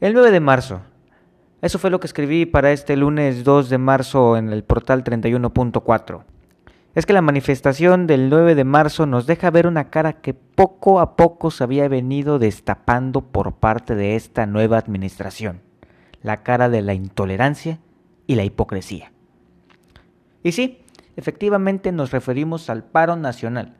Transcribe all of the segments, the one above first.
El 9 de marzo. Eso fue lo que escribí para este lunes 2 de marzo en el portal 31.4. Es que la manifestación del 9 de marzo nos deja ver una cara que poco a poco se había venido destapando por parte de esta nueva administración. La cara de la intolerancia y la hipocresía. Y sí, efectivamente nos referimos al paro nacional,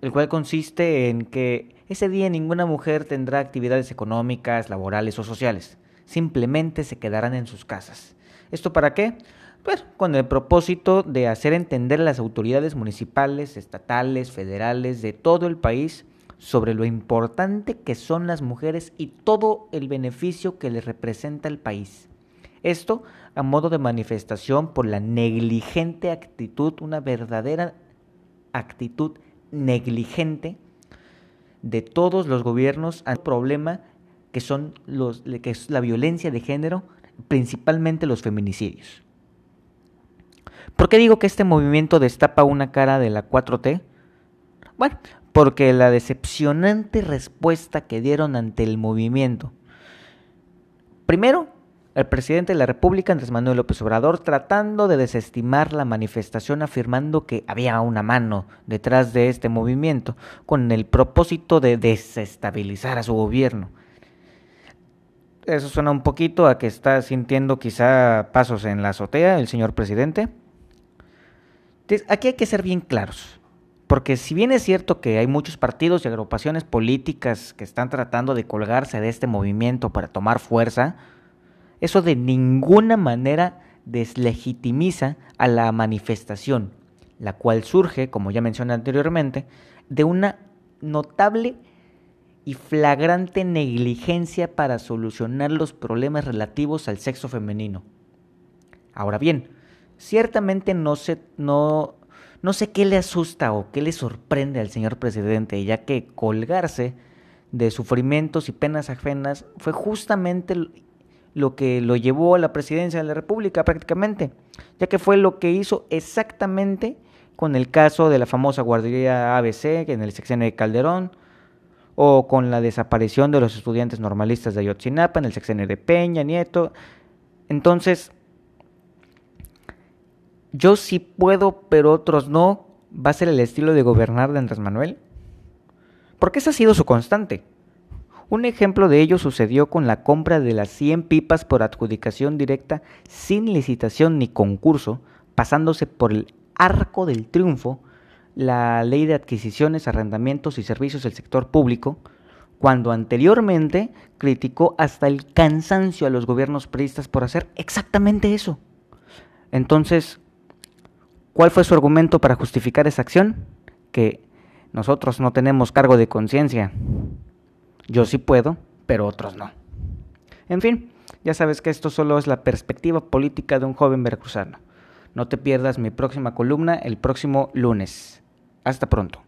el cual consiste en que ese día ninguna mujer tendrá actividades económicas, laborales o sociales. Simplemente se quedarán en sus casas. ¿Esto para qué? Pues con el propósito de hacer entender a las autoridades municipales, estatales, federales de todo el país sobre lo importante que son las mujeres y todo el beneficio que les representa el país. Esto a modo de manifestación por la negligente actitud, una verdadera actitud negligente de todos los gobiernos al problema que son los que es la violencia de género, principalmente los feminicidios. ¿Por qué digo que este movimiento destapa una cara de la 4T? Bueno, porque la decepcionante respuesta que dieron ante el movimiento. Primero, el presidente de la República, Andrés Manuel López Obrador, tratando de desestimar la manifestación afirmando que había una mano detrás de este movimiento con el propósito de desestabilizar a su gobierno. Eso suena un poquito a que está sintiendo quizá pasos en la azotea el señor presidente. Aquí hay que ser bien claros, porque si bien es cierto que hay muchos partidos y agrupaciones políticas que están tratando de colgarse de este movimiento para tomar fuerza, eso de ninguna manera deslegitimiza a la manifestación, la cual surge, como ya mencioné anteriormente, de una notable y flagrante negligencia para solucionar los problemas relativos al sexo femenino. Ahora bien, ciertamente no sé, no, no sé qué le asusta o qué le sorprende al señor presidente, ya que colgarse de sufrimientos y penas ajenas fue justamente lo que lo llevó a la presidencia de la República prácticamente, ya que fue lo que hizo exactamente con el caso de la famosa guardería ABC en el sexenio de Calderón, o con la desaparición de los estudiantes normalistas de Ayotzinapa en el sexenio de Peña, Nieto. Entonces, yo sí puedo, pero otros no, va a ser el estilo de gobernar de Andrés Manuel. Porque esa ha sido su constante. Un ejemplo de ello sucedió con la compra de las 100 pipas por adjudicación directa sin licitación ni concurso, pasándose por el arco del triunfo la ley de adquisiciones, arrendamientos y servicios del sector público, cuando anteriormente criticó hasta el cansancio a los gobiernos priistas por hacer exactamente eso. Entonces, ¿cuál fue su argumento para justificar esa acción? Que nosotros no tenemos cargo de conciencia. Yo sí puedo, pero otros no. En fin, ya sabes que esto solo es la perspectiva política de un joven veracruzano. No te pierdas mi próxima columna el próximo lunes. Hasta pronto.